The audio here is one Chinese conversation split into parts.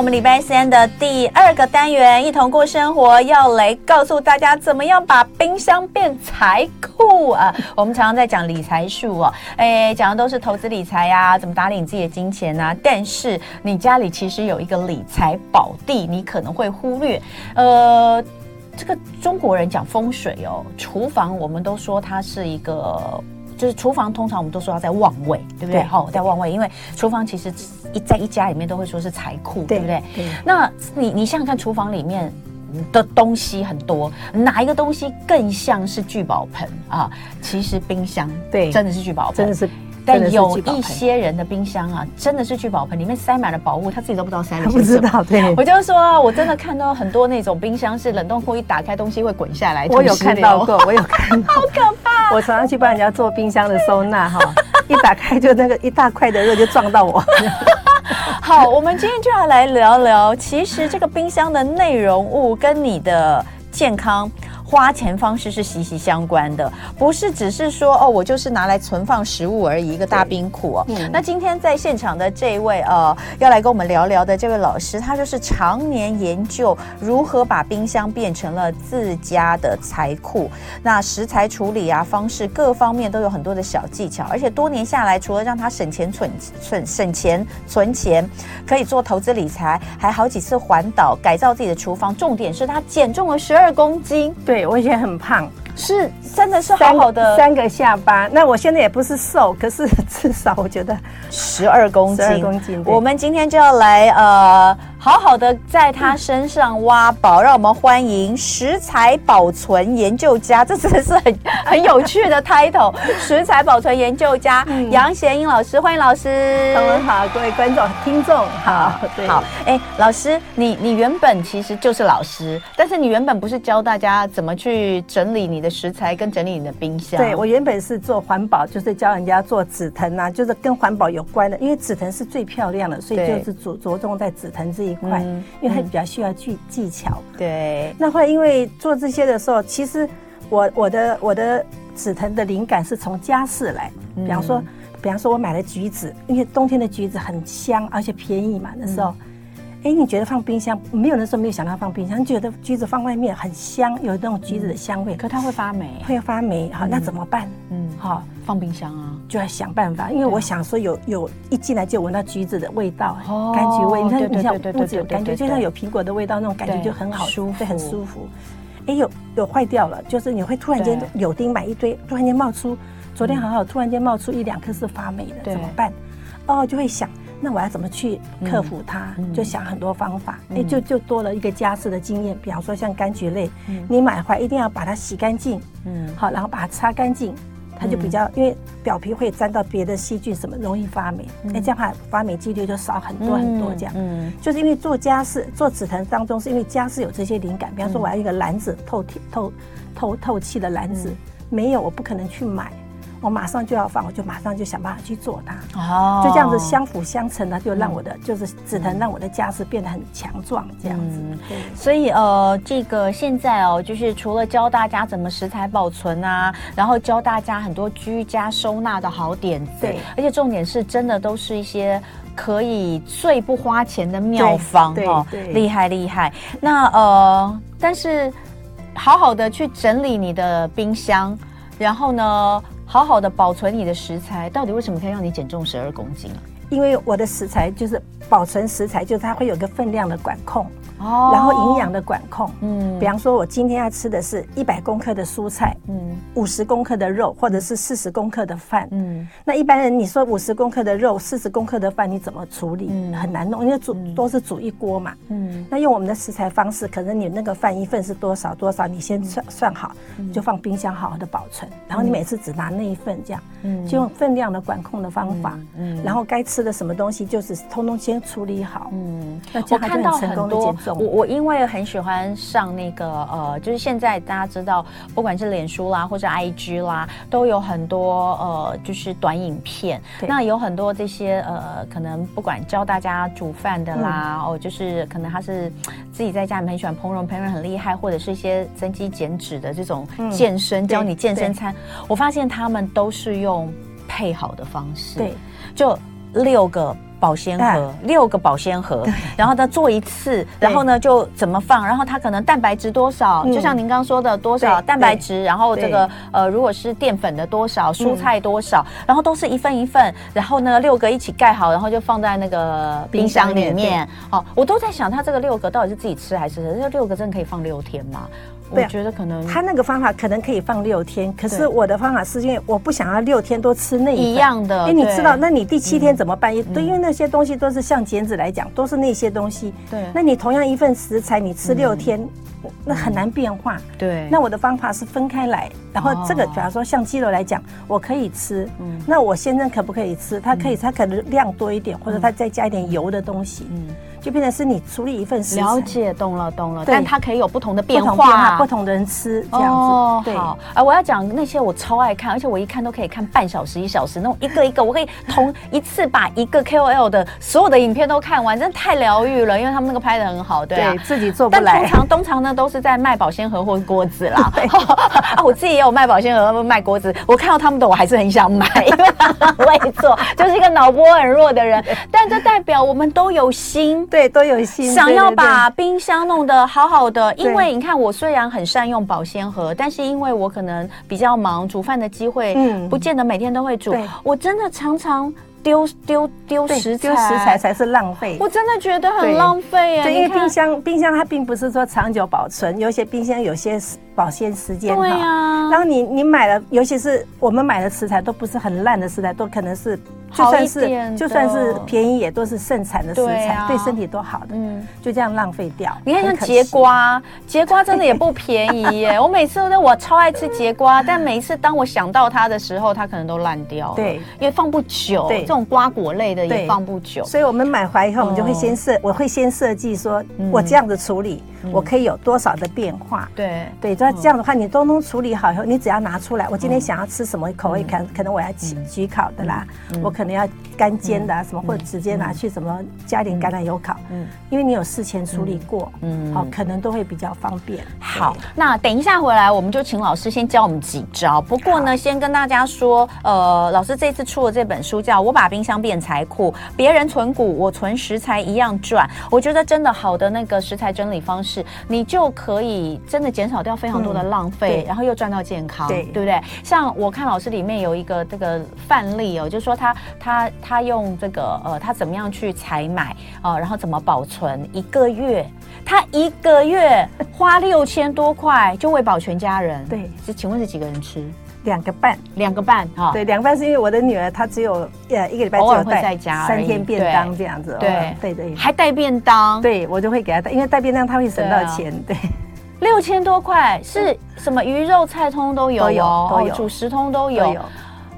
我们礼拜三的第二个单元，一同过生活，要来告诉大家怎么样把冰箱变财库啊！我们常常在讲理财术哦，哎，讲的都是投资理财呀、啊，怎么打理你自己的金钱呐、啊。但是你家里其实有一个理财宝地，你可能会忽略。呃，这个中国人讲风水哦，厨房我们都说它是一个。就是厨房，通常我们都说要在旺位，对不对？好，在旺位，因为厨房其实一在一家里面都会说是财库，对不对？对。那你你想想看，厨房里面的东西很多，哪一个东西更像是聚宝盆啊？其实冰箱，对，真的是聚宝盆，真的是。但有一些人的冰箱啊，真的是聚宝盆，里面塞满了宝物，他自己都不知道塞 了什么。不知道，对。我就是说，我真的看到很多那种冰箱是冷冻库，一打开东西会滚下来。我有看到过，我有看 到。好可怕！我常常去帮人家做冰箱的收纳哈，一打开就那个一大块的肉就撞到我。好，我们今天就要来聊聊，其实这个冰箱的内容物跟你的健康。花钱方式是息息相关的，不是只是说哦，我就是拿来存放食物而已，一个大冰库哦。嗯、那今天在现场的这一位呃，要来跟我们聊聊的这位老师，他就是常年研究如何把冰箱变成了自家的财库。那食材处理啊，方式各方面都有很多的小技巧，而且多年下来，除了让他省钱存存省钱存钱，可以做投资理财，还好几次环岛改造自己的厨房，重点是他减重了十二公斤。对。我以前很胖，是真的是好好的三个下巴。那我现在也不是瘦，可是至少我觉得十二公斤。十二公斤。我们今天就要来呃。好好的在他身上挖宝，让我们欢迎食材保存研究家，这真的是很很有趣的 title。食材保存研究家杨贤英老师，欢迎老师。同仁好，各位观众听众好，对好。哎，老师，你你原本其实就是老师，但是你原本不是教大家怎么去整理你的食材跟整理你的冰箱？对，我原本是做环保，就是教人家做紫藤啊，就是跟环保有关的，因为紫藤是最漂亮的，所以就是着着重在紫藤这一。一块，因为它比较需要技技巧。对，那会因为做这些的时候，其实我我的我的紫藤的灵感是从家事来。比方说，比方说我买了橘子，因为冬天的橘子很香，而且便宜嘛。那时候，哎，你觉得放冰箱，没有人说没有想到放冰箱，你觉得橘子放外面很香，有那种橘子的香味，可它会发霉，会发霉。好，那怎么办？嗯，好。放冰箱啊，就要想办法，因为我想说有有一进来就闻到橘子的味道，柑橘味。你看，你像屋子有感觉，就像有苹果的味道那种感觉就很好，舒服，很舒服。哎，有有坏掉了，就是你会突然间柳丁买一堆，突然间冒出，昨天好好，突然间冒出一两颗是发霉的，怎么办？哦，就会想，那我要怎么去克服它？就想很多方法，哎，就就多了一个家事的经验。比方说像柑橘类，你买回来一定要把它洗干净，嗯，好，然后把它擦干净。它就比较，因为表皮会沾到别的细菌，什么容易发霉。那、嗯、这样的话发霉几率就少很多很多。这样，嗯，嗯就是因为做家事做紫藤当中，是因为家事有这些灵感。比方说，我要一个篮子透透透透透气的篮子，嗯、没有，我不可能去买。我马上就要放，我就马上就想办法去做它。哦，就这样子相辅相成的，就让我的、嗯、就是紫藤让我的家事变得很强壮，这样子。嗯、对。所以呃，这个现在哦，就是除了教大家怎么食材保存啊，然后教大家很多居家收纳的好点子。对。而且重点是真的都是一些可以最不花钱的妙方哦，厉害厉害。那呃，但是好好的去整理你的冰箱，然后呢，好好的保存你的食材，到底为什么可以让你减重十二公斤啊？因为我的食材就是保存食材，就是它会有个分量的管控。哦，然后营养的管控，嗯，比方说，我今天要吃的是一百公克的蔬菜，嗯，五十公克的肉，或者是四十公克的饭，嗯，那一般人你说五十公克的肉，四十公克的饭，你怎么处理？嗯，很难弄，因为煮都是煮一锅嘛，嗯，那用我们的食材方式，可能你那个饭一份是多少多少，你先算算好，就放冰箱好好的保存，然后你每次只拿那一份这样，嗯，就用分量的管控的方法，嗯，然后该吃的什么东西就是通通先处理好，嗯，那这样就很成功的减重。我我因为很喜欢上那个呃，就是现在大家知道，不管是脸书啦或者 IG 啦，都有很多呃，就是短影片。那有很多这些呃，可能不管教大家煮饭的啦，嗯、哦，就是可能他是自己在家里面很喜欢烹饪，烹饪很厉害，或者是一些增肌减脂的这种健身，嗯、教你健身餐。我发现他们都是用配好的方式，对，就六个。保鲜盒，六个保鲜盒，然后呢做一次，然后呢就怎么放，然后它可能蛋白质多少，就像您刚刚说的多少蛋白质，然后这个呃如果是淀粉的多少，蔬菜多少，然后都是一份一份，然后呢六个一起盖好，然后就放在那个冰箱里面。哦，我都在想，它这个六个到底是自己吃还是这六个真的可以放六天吗？我觉得可能他那个方法可能可以放六天，可是我的方法是因为我不想要六天都吃那一样的。哎，你知道，那你第七天怎么办？对，因为那些东西都是像减脂来讲，都是那些东西。对，那你同样一份食材，你吃六天，那很难变化。对，那我的方法是分开来，然后这个假如说像鸡肉来讲，我可以吃，那我先生可不可以吃？他可以，他可能量多一点，或者他再加一点油的东西。嗯。就变成是你处理一份食材，了解，懂了，懂了。但它可以有不同的变化，不同的人吃这样子。好，啊，我要讲那些我超爱看，而且我一看都可以看半小时、一小时，那种一个一个，我可以同一次把一个 KOL 的所有的影片都看完，真的太疗愈了，因为他们那个拍的很好，对啊，自己做不来。但通常通常呢都是在卖保鲜盒或锅子啦。啊，我自己也有卖保鲜盒、卖锅子，我看到他们的我还是很想买，因为他很会做，就是一个脑波很弱的人。但这代表我们都有心，对，都有心。想要把冰箱弄得好好的，因为你看，我虽然很善用保鲜盒，但是因为我可能比较忙，煮饭的机会不见得每天都会煮，我真的常常丢丢丢食材，丢食材才是浪费。我真的觉得很浪费啊！对，因为冰箱冰箱它并不是说长久保存，有些冰箱有些保鲜时间对呀。然后你你买了，尤其是我们买的食材都不是很烂的食材，都可能是。就算是就算是便宜，也都是盛产的食材，对身体都好的。嗯，就这样浪费掉。你看像节瓜，节瓜真的也不便宜耶。我每次都我超爱吃节瓜，但每一次当我想到它的时候，它可能都烂掉了。对，因为放不久。对，这种瓜果类的也放不久。所以我们买回来以后，我们就会先设，我会先设计说，我这样子处理，我可以有多少的变化。对。对，这样的话，你都能处理好以后，你只要拿出来，我今天想要吃什么口味，可可能我要焗焗烤的啦，我。可能要干煎的啊，什么或者直接拿去什么加点橄榄油烤，嗯，因为你有事前处理过，嗯，好，可能都会比较方便。好，那等一下回来，我们就请老师先教我们几招。不过呢，先跟大家说，呃，老师这次出的这本书叫《我把冰箱变财库》，别人存股，我存食材一样赚。我觉得真的好的那个食材整理方式，你就可以真的减少掉非常多的浪费，然后又赚到健康，对，对不对？像我看老师里面有一个这个范例哦，就是说他。他他用这个呃，他怎么样去采买啊、呃？然后怎么保存？一个月，他一个月花六千多块就喂饱全家人。对，是请问是几个人吃？两个半，两个半哈。对，两个半是因为我的女儿她只有呃一个礼拜只有偶尔会在家三天便当这样子。对对对，还带便当。对，我就会给她带，因为带便当她会省到钱。对，六千多块是什么？鱼肉菜通通都有，都有，都有，主食通都有。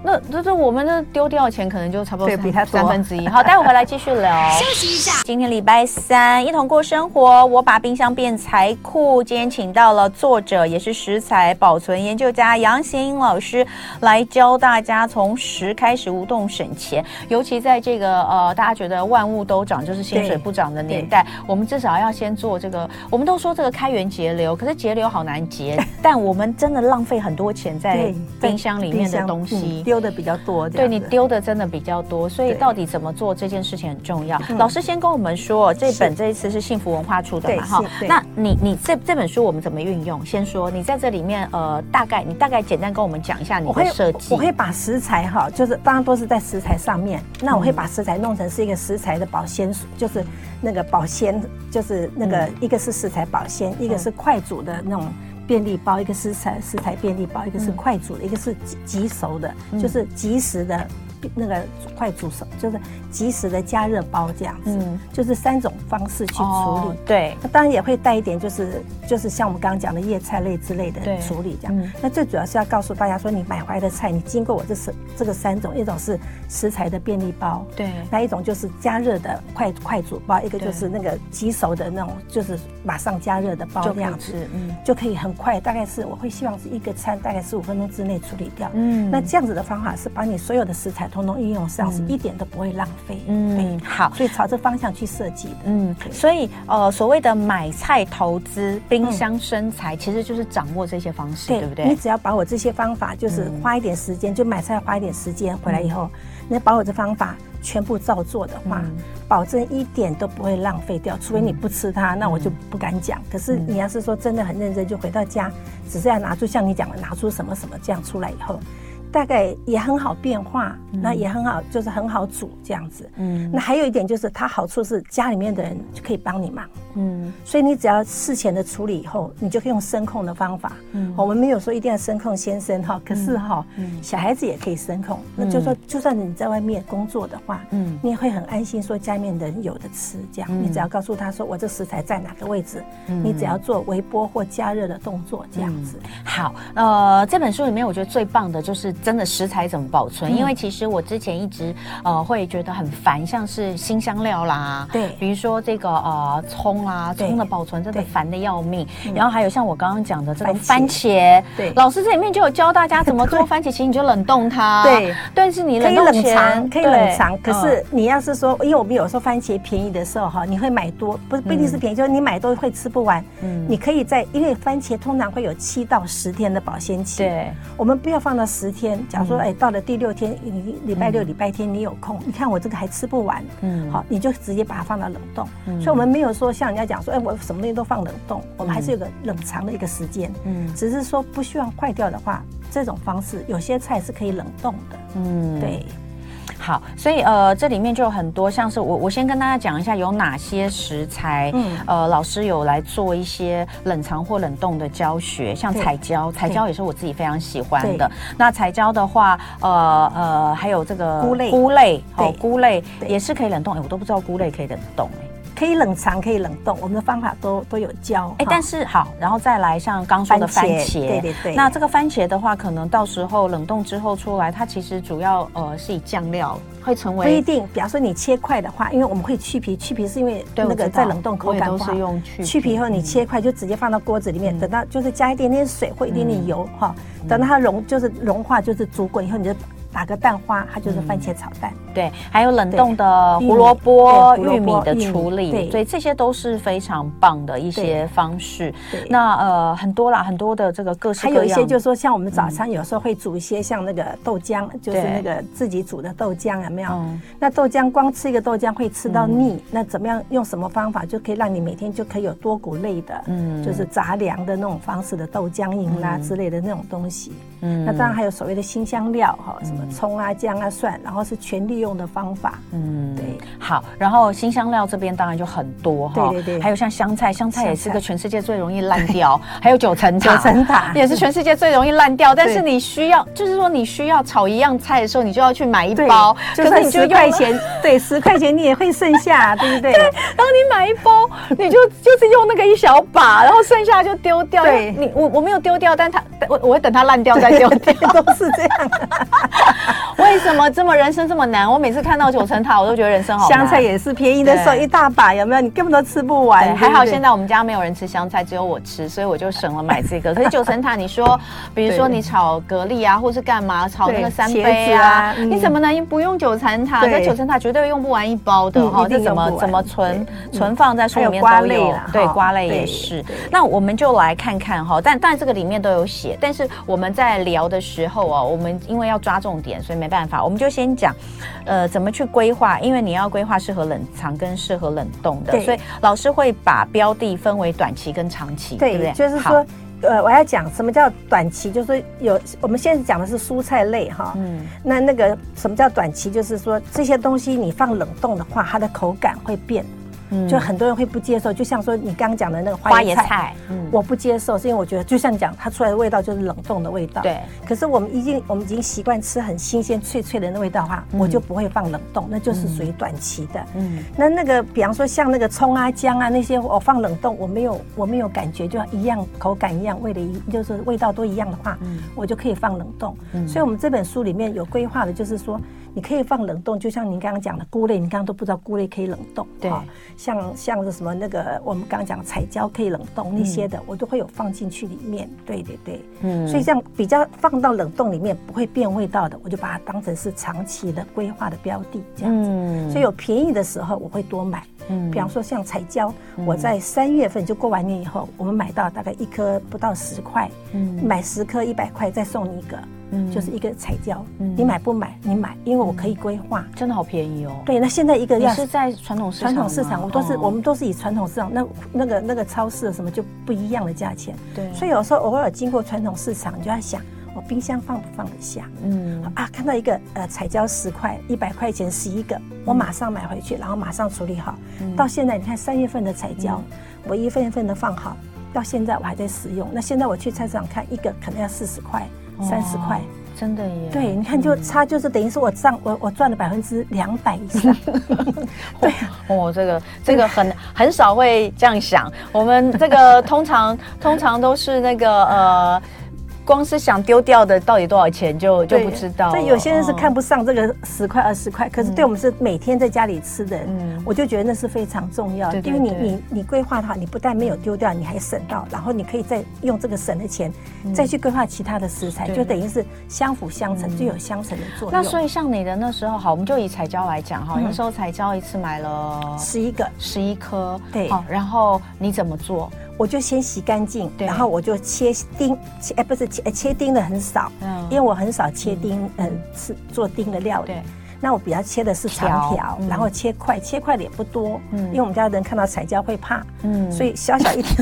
那这这我们的丢掉的钱可能就差不多比他三分之一。好，待会回来继续聊。休息一下。今天礼拜三，一同过生活。我把冰箱变财库。今天请到了作者，也是食材保存研究家杨贤英老师来教大家从食开始无动省钱。尤其在这个呃，大家觉得万物都涨，就是薪水不涨的年代，我们至少要先做这个。我们都说这个开源节流，可是节流好难节。但我们真的浪费很多钱在冰箱里面的东西。丢的比较多，对，你丢的真的比较多，所以到底怎么做这件事情很重要。老师先跟我们说，这本这一次是幸福文化出的嘛？哈，那你你这这本书我们怎么运用？先说你在这里面呃，大概你大概简单跟我们讲一下你的设计。我会把食材哈，就是当然都是在食材上面，那我会把食材弄成是一个食材的保鲜，就是那个保鲜，就是那个一个是食材保鲜，一个是快煮的那种。便利包，一个食材食材便利包，一个是快煮的，一个是即即熟的，就是即时的。那个快煮熟就是及时的加热包这样子，嗯，就是三种方式去处理。哦、对，那当然也会带一点，就是就是像我们刚刚讲的叶菜类之类的处理这样。嗯、那最主要是要告诉大家说，你买回来的菜，你经过我这是这个三种，一种是食材的便利包，对，那一种就是加热的快快煮包，一个就是那个即熟的那种，就是马上加热的包这样子，嗯，就可以很快，大概是我会希望是一个餐大概十五分钟之内处理掉。嗯，那这样子的方法是把你所有的食材。通通应用上是一点都不会浪费。嗯，好，所以朝这方向去设计的。嗯，所以呃，所谓的买菜投资、冰箱生财，其实就是掌握这些方式，对不对？你只要把我这些方法，就是花一点时间，就买菜花一点时间回来以后，你把我这方法全部照做的话，嗯、保证一点都不会浪费掉。除非你不吃它，嗯、那我就不敢讲。可是你要是说真的很认真，就回到家，只是要拿出像你讲的，拿出什么什么这样出来以后。大概也很好变化，那也很好，就是很好煮这样子。嗯，那还有一点就是它好处是家里面的人就可以帮你忙。嗯，所以你只要事前的处理以后，你就可以用声控的方法。嗯，我们没有说一定要声控先生哈，可是哈，小孩子也可以声控。那就说，就算你在外面工作的话，嗯，你也会很安心，说家里面的人有的吃。这样，你只要告诉他说，我这食材在哪个位置，你只要做微波或加热的动作，这样子。好，呃，这本书里面我觉得最棒的就是。真的食材怎么保存？因为其实我之前一直呃会觉得很烦，像是新香料啦，对，比如说这个呃葱啦，葱的保存真的烦的要命。然后还有像我刚刚讲的这个番茄，对，老师这里面就有教大家怎么做番茄，其实你就冷冻它，对。但是你冷冻冷藏可以冷藏，可是你要是说，因为我们有时候番茄便宜的时候哈，你会买多，不不一定是便宜，就是你买多会吃不完。嗯，你可以在，因为番茄通常会有七到十天的保鲜期，对，我们不要放到十天。假如说，哎，到了第六天，你礼拜六、礼拜天你有空，你看我这个还吃不完，嗯，好，你就直接把它放到冷冻。所以，我们没有说像人家讲说，哎，我什么东西都放冷冻，我们还是有个冷藏的一个时间，嗯，只是说不希望坏掉的话，这种方式有些菜是可以冷冻的，嗯，对。好，所以呃，这里面就有很多，像是我我先跟大家讲一下有哪些食材，嗯，呃，老师有来做一些冷藏或冷冻的教学，像彩椒，彩椒也是我自己非常喜欢的。那彩椒的话，呃呃，还有这个菇类，菇类，哦，菇类也是可以冷冻，哎，我都不知道菇类可以冷冻，哎。可以冷藏，可以冷冻，我们的方法都都有教。哎，但是好，然后再来像刚说的番茄，对对对。那这个番茄的话，可能到时候冷冻之后出来，它其实主要呃是以酱料会成为。不一定，比方说你切块的话，因为我们会去皮，去皮是因为那个在冷冻口感不好。用去皮。去皮以后你切块就直接放到锅子里面，等到就是加一点点水或一点点油哈，等到它融就是融化就是煮滚以后你就。打个蛋花，它就是番茄炒蛋。嗯、对，还有冷冻的胡萝卜、玉米的处理，所以这些都是非常棒的一些方式。那呃，很多啦，很多的这个各式各样。还有一些就是说，像我们早餐有时候会煮一些像那个豆浆，嗯、就是那个自己煮的豆浆，有没有？嗯、那豆浆光吃一个豆浆会吃到腻，嗯、那怎么样用什么方法就可以让你每天就可以有多谷类的，嗯，就是杂粮的那种方式的豆浆饮啦之类的那种东西。嗯，那当然还有所谓的新香料哈，什么。葱啊、姜啊、蒜，然后是全利用的方法。嗯，对。好，然后新香料这边当然就很多哈。对对对。还有像香菜，香菜也是个全世界最容易烂掉。还有九层塔，九层塔也是全世界最容易烂掉。但是你需要，就是说你需要炒一样菜的时候，你就要去买一包。就是你十块钱，对，十块钱你也会剩下，对不对？对。然后你买一包，你就就是用那个一小把，然后剩下就丢掉。对。你我我没有丢掉，但它我我会等它烂掉再酒店都是这样。的 为什么这么人生这么难？我每次看到九层塔，我都觉得人生好。香菜也是便宜的时候一大把，有没有？你根本都吃不完。还好现在我们家没有人吃香菜，只有我吃，所以我就省了买这个。可是九层塔，你说，比如说你炒蛤蜊啊，或是干嘛炒那个三杯啊，你怎么能不用九层塔？这九层塔绝对用不完一包的哈。这怎么怎么存存放在书里面都有。对，瓜类也是。那我们就来看看哈，但但这个里面都有写。但是我们在聊的时候啊，我们因为要抓重点，所以没办法，我们就先讲，呃，怎么去规划？因为你要规划适合冷藏跟适合冷冻的，所以老师会把标的分为短期跟长期，对，对不对？就是说，呃，我要讲什么叫短期，就是有我们现在讲的是蔬菜类哈，嗯，那那个什么叫短期，就是说这些东西你放冷冻的话，它的口感会变。就很多人会不接受，就像说你刚刚讲的那个花椰菜，嗯，我不接受，是因为我觉得就像你讲，它出来的味道就是冷冻的味道。对。可是我们已经我们已经习惯吃很新鲜脆脆的那味道的话，我就不会放冷冻，那就是属于短期的。嗯。那那个比方说像那个葱啊、姜啊那些，我放冷冻，我没有我没有感觉，就一样口感一样，味的一就是味道都一样的话，我就可以放冷冻。嗯。所以我们这本书里面有规划的，就是说。你可以放冷冻，就像您刚刚讲的菇类，你刚刚都不知道菇类可以冷冻。对，像像是什么那个我们刚刚讲彩椒可以冷冻那些的，我都会有放进去里面。对对对，嗯，所以这样比较放到冷冻里面不会变味道的，我就把它当成是长期的规划的标的这样子。所以有便宜的时候我会多买。嗯，比方说像彩椒，我在三月份就过完年以后，我们买到大概一颗不到十块，嗯，买十颗一百块再送你一个。就是一个彩椒，你买不买？你买，因为我可以规划，真的好便宜哦。对，那现在一个要是在传统市场，传统市场我都是我们都是以传统市场，那那个那个超市什么就不一样的价钱。对，所以有时候偶尔经过传统市场，你就要想。我冰箱放不放得下？嗯啊，看到一个呃彩椒十块，一百块钱十一个，我马上买回去，然后马上处理好。嗯、到现在你看三月份的彩椒，嗯、我一份一份的放好，到现在我还在使用。那现在我去菜市场看一个可能要四十块、三十块，真的耶！对，你看就差就是等于是我赚我我赚了百分之两百以上。对哦，这个这个很很少会这样想。我们这个通常通常都是那个呃。光是想丢掉的到底多少钱就就不知道。所以有些人是看不上这个十块二十块，可是对我们是每天在家里吃的，嗯，我就觉得那是非常重要。的，因为你你你规划的话，你不但没有丢掉，你还省到，然后你可以再用这个省的钱再去规划其他的食材，就等于是相辅相成，就有相成的作用。那所以像你的那时候，好，我们就以彩椒来讲哈，那时候彩椒一次买了十一个，十一颗，对，好，然后你怎么做？我就先洗干净，然后我就切丁，切哎不是切切丁的很少，嗯，因为我很少切丁，嗯，是做丁的料理。那我比较切的是长条，然后切块，切块的也不多，嗯，因为我们家的人看到彩椒会怕，嗯，所以小小一点。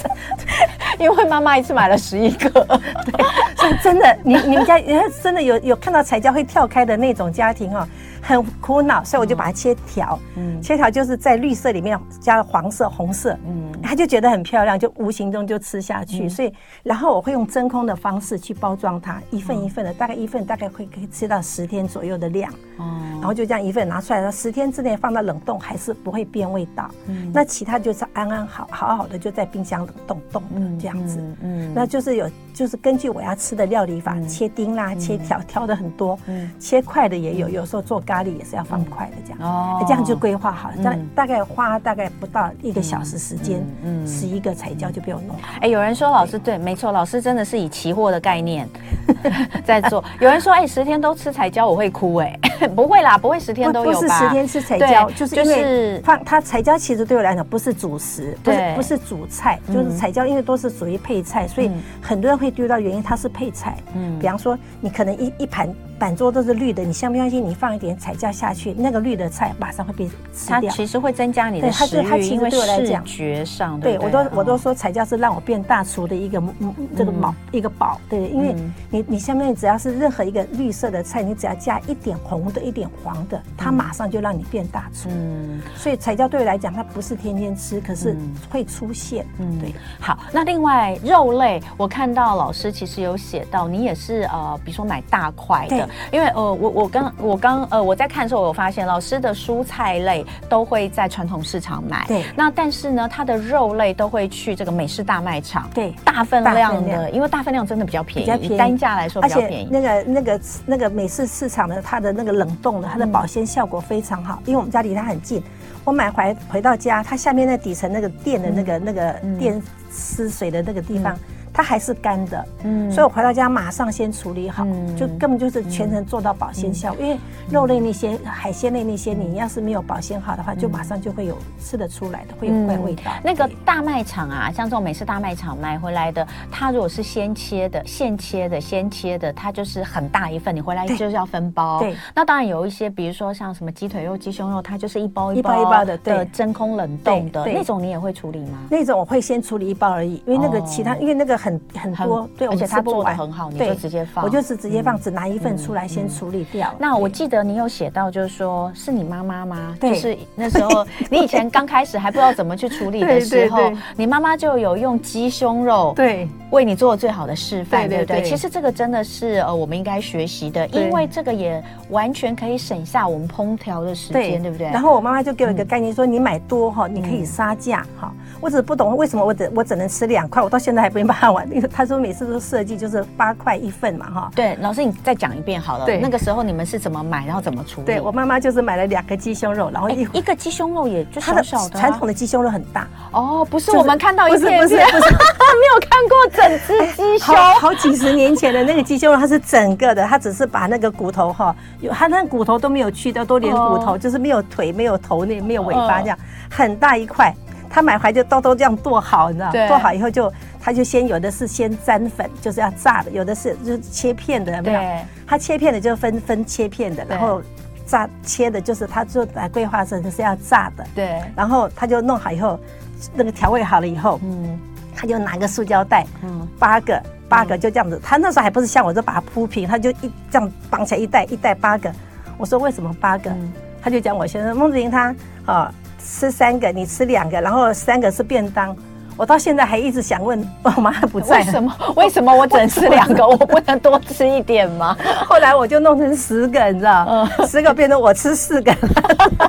因为妈妈一次买了十一个，对，所以真的，你你们家真的有有看到彩椒会跳开的那种家庭哈。很苦恼，所以我就把它切条，嗯，切条就是在绿色里面加了黄色、红色，嗯，他就觉得很漂亮，就无形中就吃下去。所以，然后我会用真空的方式去包装它，一份一份的，大概一份大概会可以吃到十天左右的量，哦，然后就这样一份拿出来，十天之内放到冷冻还是不会变味道，嗯，那其他就是安安好好好的就在冰箱冷冻冻的这样子，嗯，那就是有就是根据我要吃的料理法，切丁啦，切条挑的很多，嗯，切块的也有，有时候做咖喱也是要放快的，这样哦，这样就规划好了。这样大概花大概不到一个小时时间，嗯，十一个彩椒就被我弄好。哎，有人说老师对，没错，老师真的是以期货的概念 在做。有人说，哎，十天都吃彩椒我会哭，哎，不会啦，不会十天都有吧？不是十天吃彩椒，就是因为放它彩椒其实对我来讲不是主食，不是不是主菜，就是彩椒因为都是属于配菜，所以很多人会丢到原因它是配菜。嗯，比方说你可能一一盘。板桌都是绿的，你相不相信？你放一点彩椒下去，那个绿的菜马上会被吃掉。它其实会增加你的食欲，它其实对我来讲，视觉上，对我都我都说彩椒是让我变大厨的一个嗯这个宝一个宝。对，因为你你相不相信只要是任何一个绿色的菜，你只要加一点红的，一点黄的，它马上就让你变大厨。嗯，所以彩椒对我来讲，它不是天天吃，可是会出现。嗯，对。好，那另外肉类，我看到老师其实有写到，你也是呃，比如说买大块的。因为呃，我我刚我刚呃，我在看的时候，我有发现老师的蔬菜类都会在传统市场买，对。那但是呢，他的肉类都会去这个美式大卖场，对，大分量的，因为大分量真的比较便宜，比较便宜，单价来说比较便宜。那个那个那个美式市场的，它的那个冷冻的，它的保鲜效果非常好，因为我们家离它很近。我买回回到家，它下面那底层那个垫的那个那个垫湿水的那个地方。它还是干的，嗯，所以我回到家马上先处理好，就根本就是全程做到保鲜效果。因为肉类那些、海鲜类那些，你要是没有保鲜好的话，就马上就会有吃得出来的，会有怪味道。那个大卖场啊，像这种美式大卖场买回来的，它如果是先切的、现切的、先切的，它就是很大一份，你回来就是要分包。对，那当然有一些，比如说像什么鸡腿肉、鸡胸肉，它就是一包一包一包的，对，真空冷冻的那种，你也会处理吗？那种我会先处理一包而已，因为那个其他，因为那个。很很多，对，而且他做的很好，你就直接放，我就是直接放，只拿一份出来先处理掉。那我记得你有写到，就是说是你妈妈吗？对，就是那时候 你以前刚开始还不知道怎么去处理的时候，你妈妈就有用鸡胸肉，对，为你做最好的示范，对不对？其实这个真的是呃，我们应该学习的，因为这个也完全可以省下我们烹调的时间，对不对？然后我妈妈就给我一个概念，说你买多哈，你可以杀价哈。我只是不懂为什么我只我只能吃两块，我到现在还没办他说每次都设计就是八块一份嘛，哈。对，老师你再讲一遍好了。对，那个时候你们是怎么买，然后怎么处理？对，我妈妈就是买了两个鸡胸肉，然后一一个鸡胸肉也就小小的。传统的鸡胸肉很大哦，不是我们看到一片片，不是不是，没有看过整只鸡胸。好几十年前的那个鸡胸肉，它是整个的，它只是把那个骨头哈，有它那骨头都没有去掉，都连骨头就是没有腿、没有头、那没有尾巴这样，很大一块。他买回来就都都这样剁好，你知道？对剁好以后就，他就先有的是先沾粉，就是要炸的；有的是就是切片的，有没有？对他切片的就分分切片的，然后炸切的就是他做来规划成是要炸的。对，然后他就弄好以后，那个调味好了以后，嗯他就拿个塑胶袋，嗯，八个八个就这样子。他那时候还不是像我，这把它铺平，他就一这样绑起来一袋一袋八个。我说为什么八个？嗯他就讲我先生孟子玲他啊吃三个，你吃两个，然后三个是便当。我到现在还一直想问，我妈不在，为什么？为什么我只能吃两个？我不能多吃一点吗？后来我就弄成十个，你知道？嗯，十个变成我吃四个，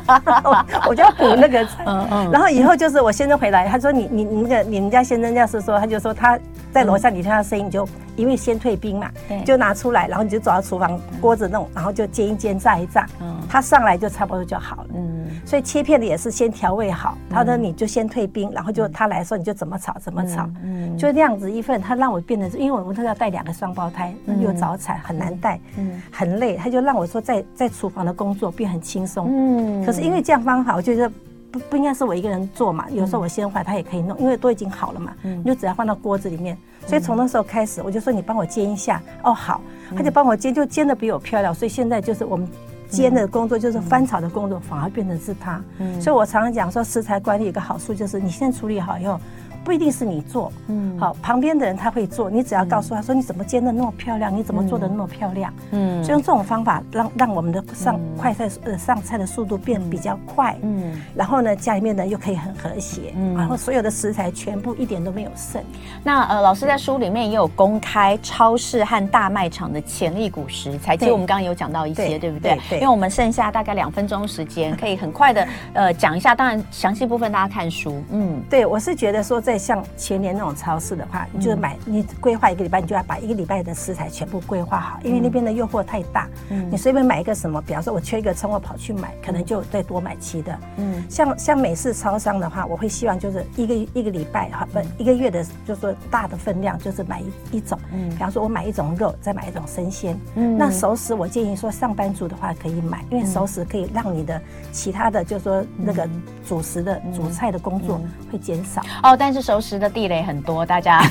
我就要补那个菜。嗯嗯。然后以后就是我先生回来，他说你你你那个你们家先生要是说，他就说他在楼下，你听他声音你就。因为先退兵嘛，就拿出来，然后你就走到厨房，锅子弄，然后就煎一煎，炸一炸，他上来就差不多就好了。嗯，所以切片的也是先调味好，他说你就先退冰，然后就他来说你就怎么炒怎么炒，嗯，就这样子一份，他让我变得，因为我们都要带两个双胞胎，又早产很难带，嗯，很累，他就让我说在在厨房的工作变很轻松，嗯，可是因为这样方法，我觉得。不不应该是我一个人做嘛？有时候我先坏，他也可以弄，因为都已经好了嘛。嗯，你就只要放到锅子里面。所以从那时候开始，我就说你帮我煎一下。哦，好，他就帮我煎，就煎的比我漂亮。所以现在就是我们煎的工作，就是翻炒的工作，反而变成是他。嗯，所以我常常讲说，食材管理有个好处就是，你先处理好以后。不一定是你做，嗯，好，旁边的人他会做，你只要告诉他说，你怎么煎的那么漂亮，你怎么做的那么漂亮，嗯，就用这种方法让让我们的上快菜呃上菜的速度变比较快，嗯，然后呢家里面呢又可以很和谐，嗯，然后所有的食材全部一点都没有剩。那呃老师在书里面也有公开超市和大卖场的潜力股食材，其实我们刚刚有讲到一些，对不对？对，因为我们剩下大概两分钟时间，可以很快的呃讲一下，当然详细部分大家看书，嗯，对我是觉得说在。像前年那种超市的话，你就是买，你规划一个礼拜，你就要把一个礼拜的食材全部规划好，因为那边的诱惑太大。嗯，你随便买一个什么，比方说我缺一个葱，我跑去买，可能就再多买七的。嗯，像像美式超商的话，我会希望就是一个一个礼拜哈，不一个月的，就是说大的分量，就是买一一种。嗯，比方说我买一种肉，再买一种生鲜。嗯，那熟食我建议说上班族的话可以买，因为熟食可以让你的其他的，就是说那个主食的主菜的工作会减少。哦，但是。熟食的地雷很多，大家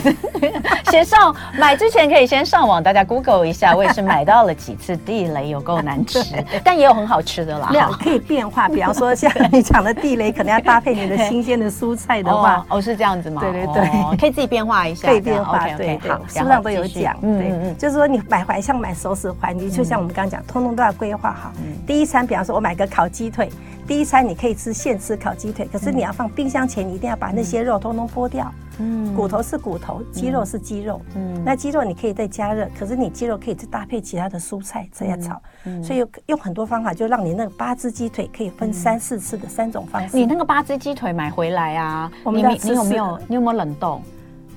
先上买之前可以先上网，大家 Google 一下。我也是买到了几次地雷，有够难吃，但也有很好吃的啦。没有可以变化，比方说像你讲的地雷，可能要搭配你的新鲜的蔬菜的话，哦，是这样子吗？对对对，可以自己变化一下，可以变化。对，好，书上都有讲。对，就是说你买怀像买熟食环，你就像我们刚刚讲，通通都要规划好。第一餐，比方说我买个烤鸡腿。第一餐你可以吃现吃烤鸡腿，可是你要放冰箱前，你一定要把那些肉通通剥掉。嗯，骨头是骨头，鸡肉是鸡肉。嗯，那鸡肉你可以再加热，可是你鸡肉可以再搭配其他的蔬菜这样炒。嗯，所以用很多方法，就让你那个八只鸡腿可以分三四次的三种方式。你那个八只鸡腿买回来啊？你你有没有你有没有冷冻？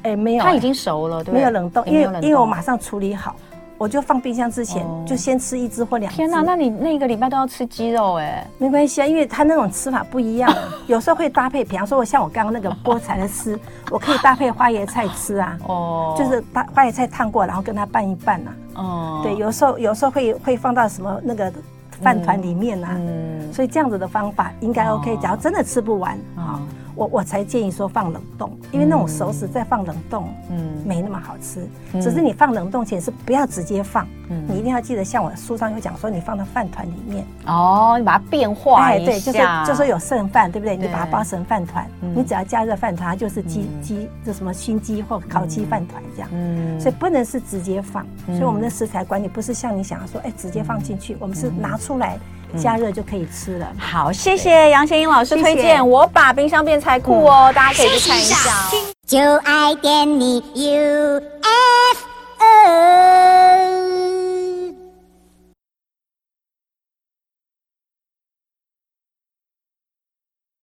哎，没有，它已经熟了，对不对？没有冷冻，因为因为我马上处理好。我就放冰箱之前，就先吃一只或两只。天哪，那你那个礼拜都要吃鸡肉哎？没关系啊，因为它那种吃法不一样，有时候会搭配。比方说，我像我刚刚那个菠菜的丝，我可以搭配花椰菜吃啊。哦，就是把花椰菜烫过，然后跟它拌一拌呐。哦，对，有时候有时候会会放到什么那个饭团里面呐。嗯，所以这样子的方法应该 OK。假如真的吃不完啊。我我才建议说放冷冻，因为那种熟食再放冷冻，嗯，没那么好吃。只是你放冷冻前是不要直接放，嗯，你一定要记得，像我书上有讲说，你放到饭团里面。哦，你把它变化一下。对，就是就说有剩饭，对不对？你把它包成饭团，你只要加热饭团，它就是鸡鸡，就什么熏鸡或烤鸡饭团这样。嗯，所以不能是直接放。所以我们的食材管理不是像你想要说，哎，直接放进去，我们是拿出来。加热就可以吃了。好，谢谢杨贤英老师推荐。我把冰箱变财库哦，大家可以去看一下。就爱点你 UFO。